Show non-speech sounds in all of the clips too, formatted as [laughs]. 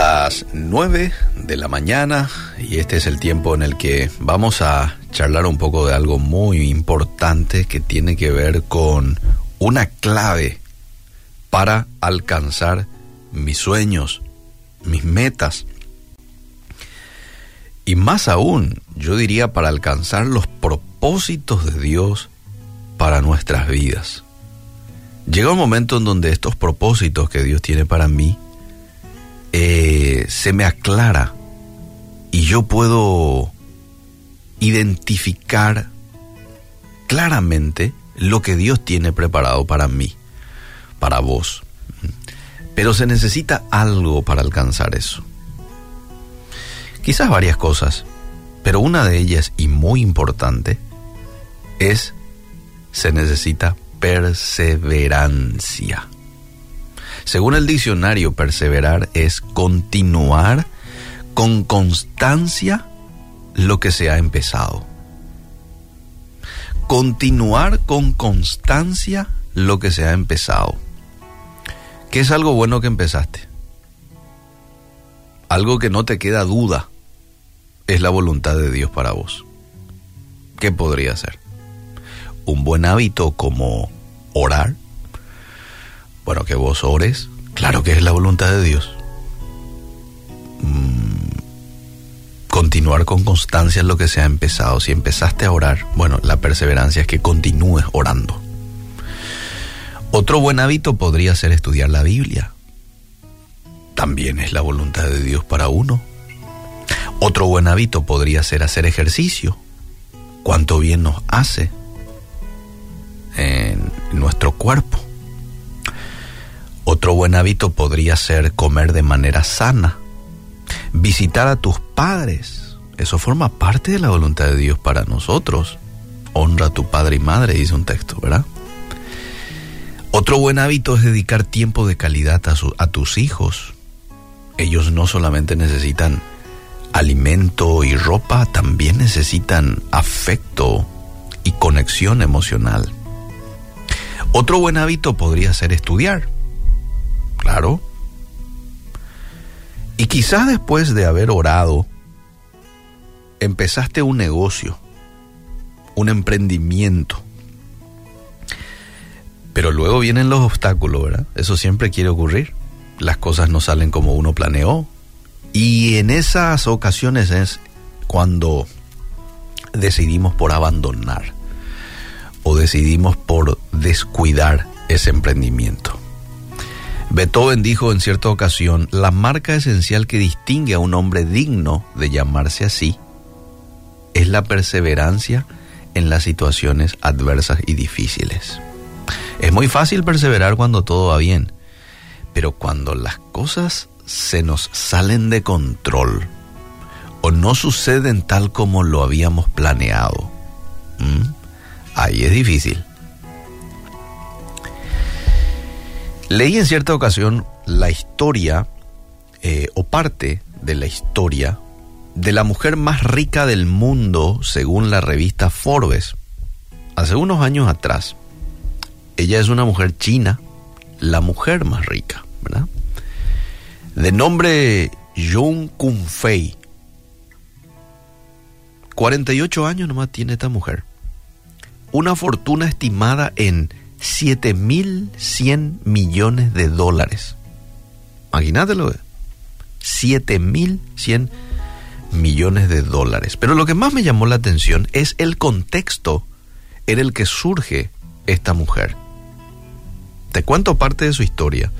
las 9 de la mañana y este es el tiempo en el que vamos a charlar un poco de algo muy importante que tiene que ver con una clave para alcanzar mis sueños, mis metas. Y más aún, yo diría para alcanzar los propósitos de Dios para nuestras vidas. Llega un momento en donde estos propósitos que Dios tiene para mí eh, se me aclara y yo puedo identificar claramente lo que Dios tiene preparado para mí, para vos. Pero se necesita algo para alcanzar eso. Quizás varias cosas, pero una de ellas y muy importante es se necesita perseverancia. Según el diccionario, perseverar es continuar con constancia lo que se ha empezado. Continuar con constancia lo que se ha empezado. ¿Qué es algo bueno que empezaste? Algo que no te queda duda es la voluntad de Dios para vos. ¿Qué podría ser? Un buen hábito como orar, bueno, que vos ores, claro que es la voluntad de Dios. Mm, continuar con constancia en lo que se ha empezado. Si empezaste a orar, bueno, la perseverancia es que continúes orando. Otro buen hábito podría ser estudiar la Biblia. También es la voluntad de Dios para uno. Otro buen hábito podría ser hacer ejercicio. Cuánto bien nos hace en nuestro cuerpo. Otro buen hábito podría ser comer de manera sana, visitar a tus padres. Eso forma parte de la voluntad de Dios para nosotros. Honra a tu padre y madre, dice un texto, ¿verdad? Otro buen hábito es dedicar tiempo de calidad a, a tus hijos. Ellos no solamente necesitan alimento y ropa, también necesitan afecto y conexión emocional. Otro buen hábito podría ser estudiar Claro. Y quizás después de haber orado, empezaste un negocio, un emprendimiento. Pero luego vienen los obstáculos, ¿verdad? Eso siempre quiere ocurrir. Las cosas no salen como uno planeó. Y en esas ocasiones es cuando decidimos por abandonar o decidimos por descuidar ese emprendimiento. Beethoven dijo en cierta ocasión, la marca esencial que distingue a un hombre digno de llamarse así es la perseverancia en las situaciones adversas y difíciles. Es muy fácil perseverar cuando todo va bien, pero cuando las cosas se nos salen de control o no suceden tal como lo habíamos planeado, ahí es difícil. Leí en cierta ocasión la historia eh, o parte de la historia de la mujer más rica del mundo según la revista Forbes. Hace unos años atrás, ella es una mujer china, la mujer más rica, ¿verdad? De nombre Jung Kun Fei. 48 años nomás tiene esta mujer. Una fortuna estimada en 7.100 millones de dólares. Imagínatelo. 7.100 millones de dólares. Pero lo que más me llamó la atención es el contexto en el que surge esta mujer. Te cuento parte de su historia.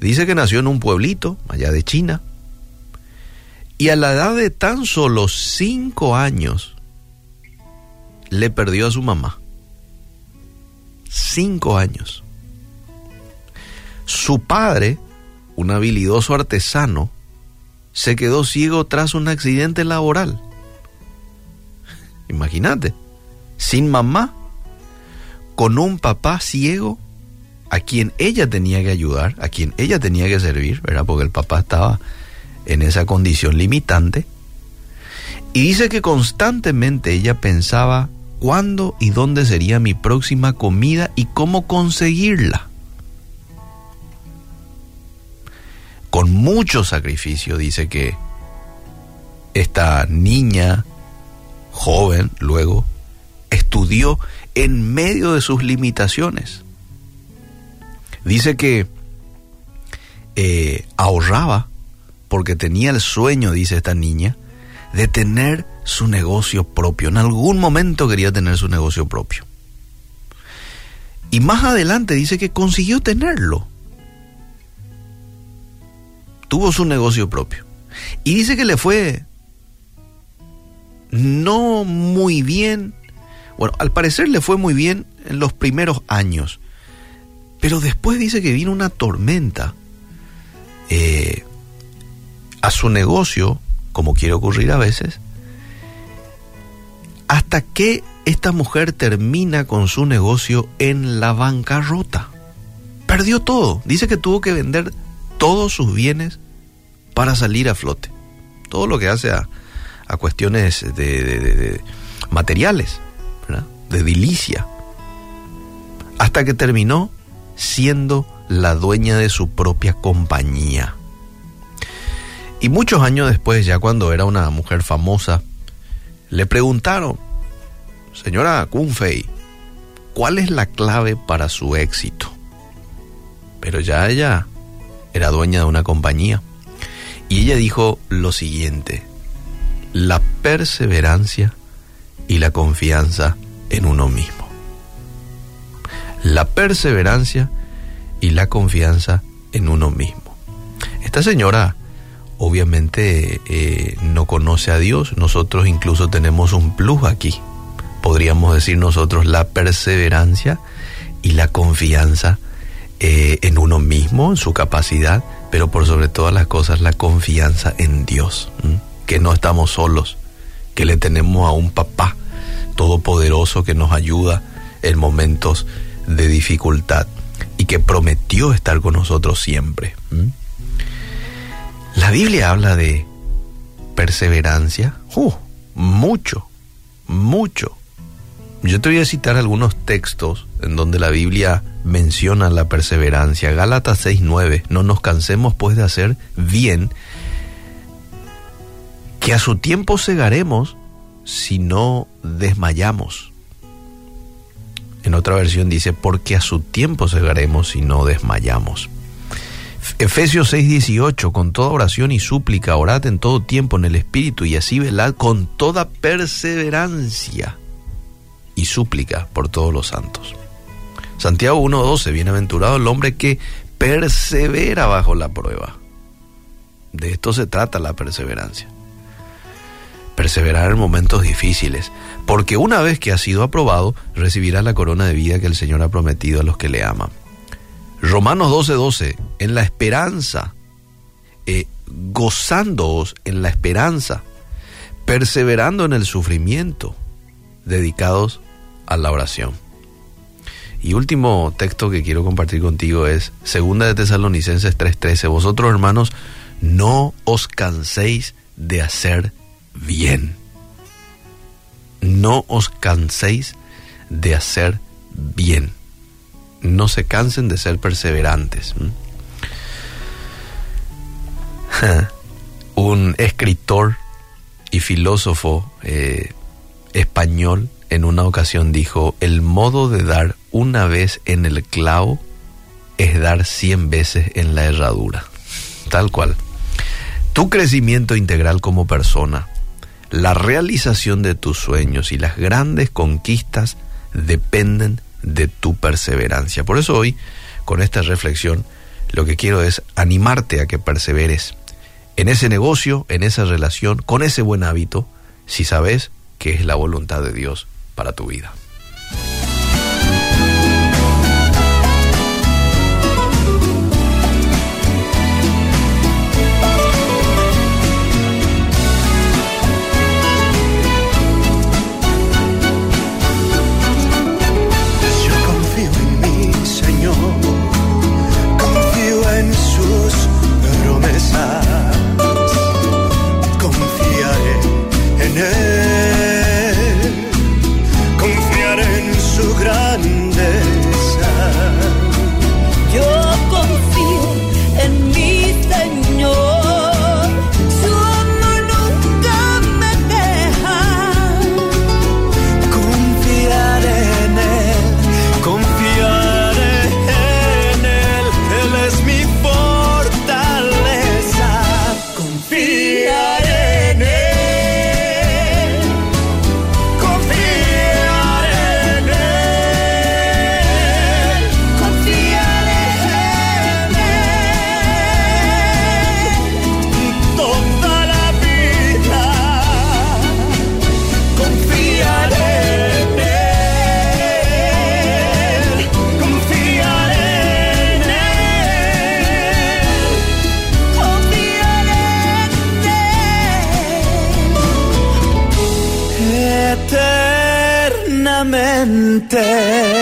Dice que nació en un pueblito allá de China y a la edad de tan solo 5 años le perdió a su mamá cinco años. Su padre, un habilidoso artesano, se quedó ciego tras un accidente laboral. Imagínate, sin mamá, con un papá ciego a quien ella tenía que ayudar, a quien ella tenía que servir, ¿verdad? Porque el papá estaba en esa condición limitante. Y dice que constantemente ella pensaba cuándo y dónde sería mi próxima comida y cómo conseguirla. Con mucho sacrificio, dice que esta niña joven luego estudió en medio de sus limitaciones. Dice que eh, ahorraba porque tenía el sueño, dice esta niña, de tener su negocio propio. En algún momento quería tener su negocio propio. Y más adelante dice que consiguió tenerlo. Tuvo su negocio propio. Y dice que le fue no muy bien. Bueno, al parecer le fue muy bien en los primeros años. Pero después dice que vino una tormenta eh, a su negocio, como quiere ocurrir a veces, hasta que esta mujer termina con su negocio en la bancarrota. Perdió todo. Dice que tuvo que vender todos sus bienes para salir a flote. Todo lo que hace a, cuestiones de, materiales, de dilicia. Hasta que terminó siendo la dueña de su propia compañía. Y muchos años después, ya cuando era una mujer famosa, le preguntaron, señora Kunfei, ¿cuál es la clave para su éxito? Pero ya ella era dueña de una compañía. Y ella dijo lo siguiente, la perseverancia y la confianza en uno mismo. La perseverancia y la confianza en uno mismo. Esta señora obviamente eh, no conoce a Dios, nosotros incluso tenemos un plus aquí. Podríamos decir nosotros la perseverancia y la confianza eh, en uno mismo, en su capacidad, pero por sobre todas las cosas la confianza en Dios, que no estamos solos, que le tenemos a un papá todopoderoso que nos ayuda en momentos de dificultad y que prometió estar con nosotros siempre. La Biblia habla de perseverancia, uh, mucho, mucho. Yo te voy a citar algunos textos en donde la Biblia menciona la perseverancia. Gálatas 6:9, no nos cansemos pues de hacer bien, que a su tiempo segaremos si no desmayamos. En otra versión dice, porque a su tiempo segaremos si no desmayamos. Efesios 6:18, con toda oración y súplica, orad en todo tiempo en el Espíritu y así velad con toda perseverancia y súplica por todos los santos. Santiago 1:12, bienaventurado el hombre que persevera bajo la prueba. De esto se trata la perseverancia. Perseverar en momentos difíciles, porque una vez que ha sido aprobado, recibirá la corona de vida que el Señor ha prometido a los que le aman. Romanos 12:12, 12, en la esperanza, eh, gozándoos en la esperanza, perseverando en el sufrimiento, dedicados a la oración. Y último texto que quiero compartir contigo es Segunda de Tesalonicenses 3:13. Vosotros, hermanos, no os canséis de hacer bien. No os canséis de hacer bien no se cansen de ser perseverantes. [laughs] Un escritor y filósofo eh, español en una ocasión dijo, el modo de dar una vez en el clavo es dar cien veces en la herradura. Tal cual. Tu crecimiento integral como persona, la realización de tus sueños y las grandes conquistas dependen de tu perseverancia. Por eso hoy, con esta reflexión, lo que quiero es animarte a que perseveres en ese negocio, en esa relación, con ese buen hábito, si sabes que es la voluntad de Dios para tu vida. siente.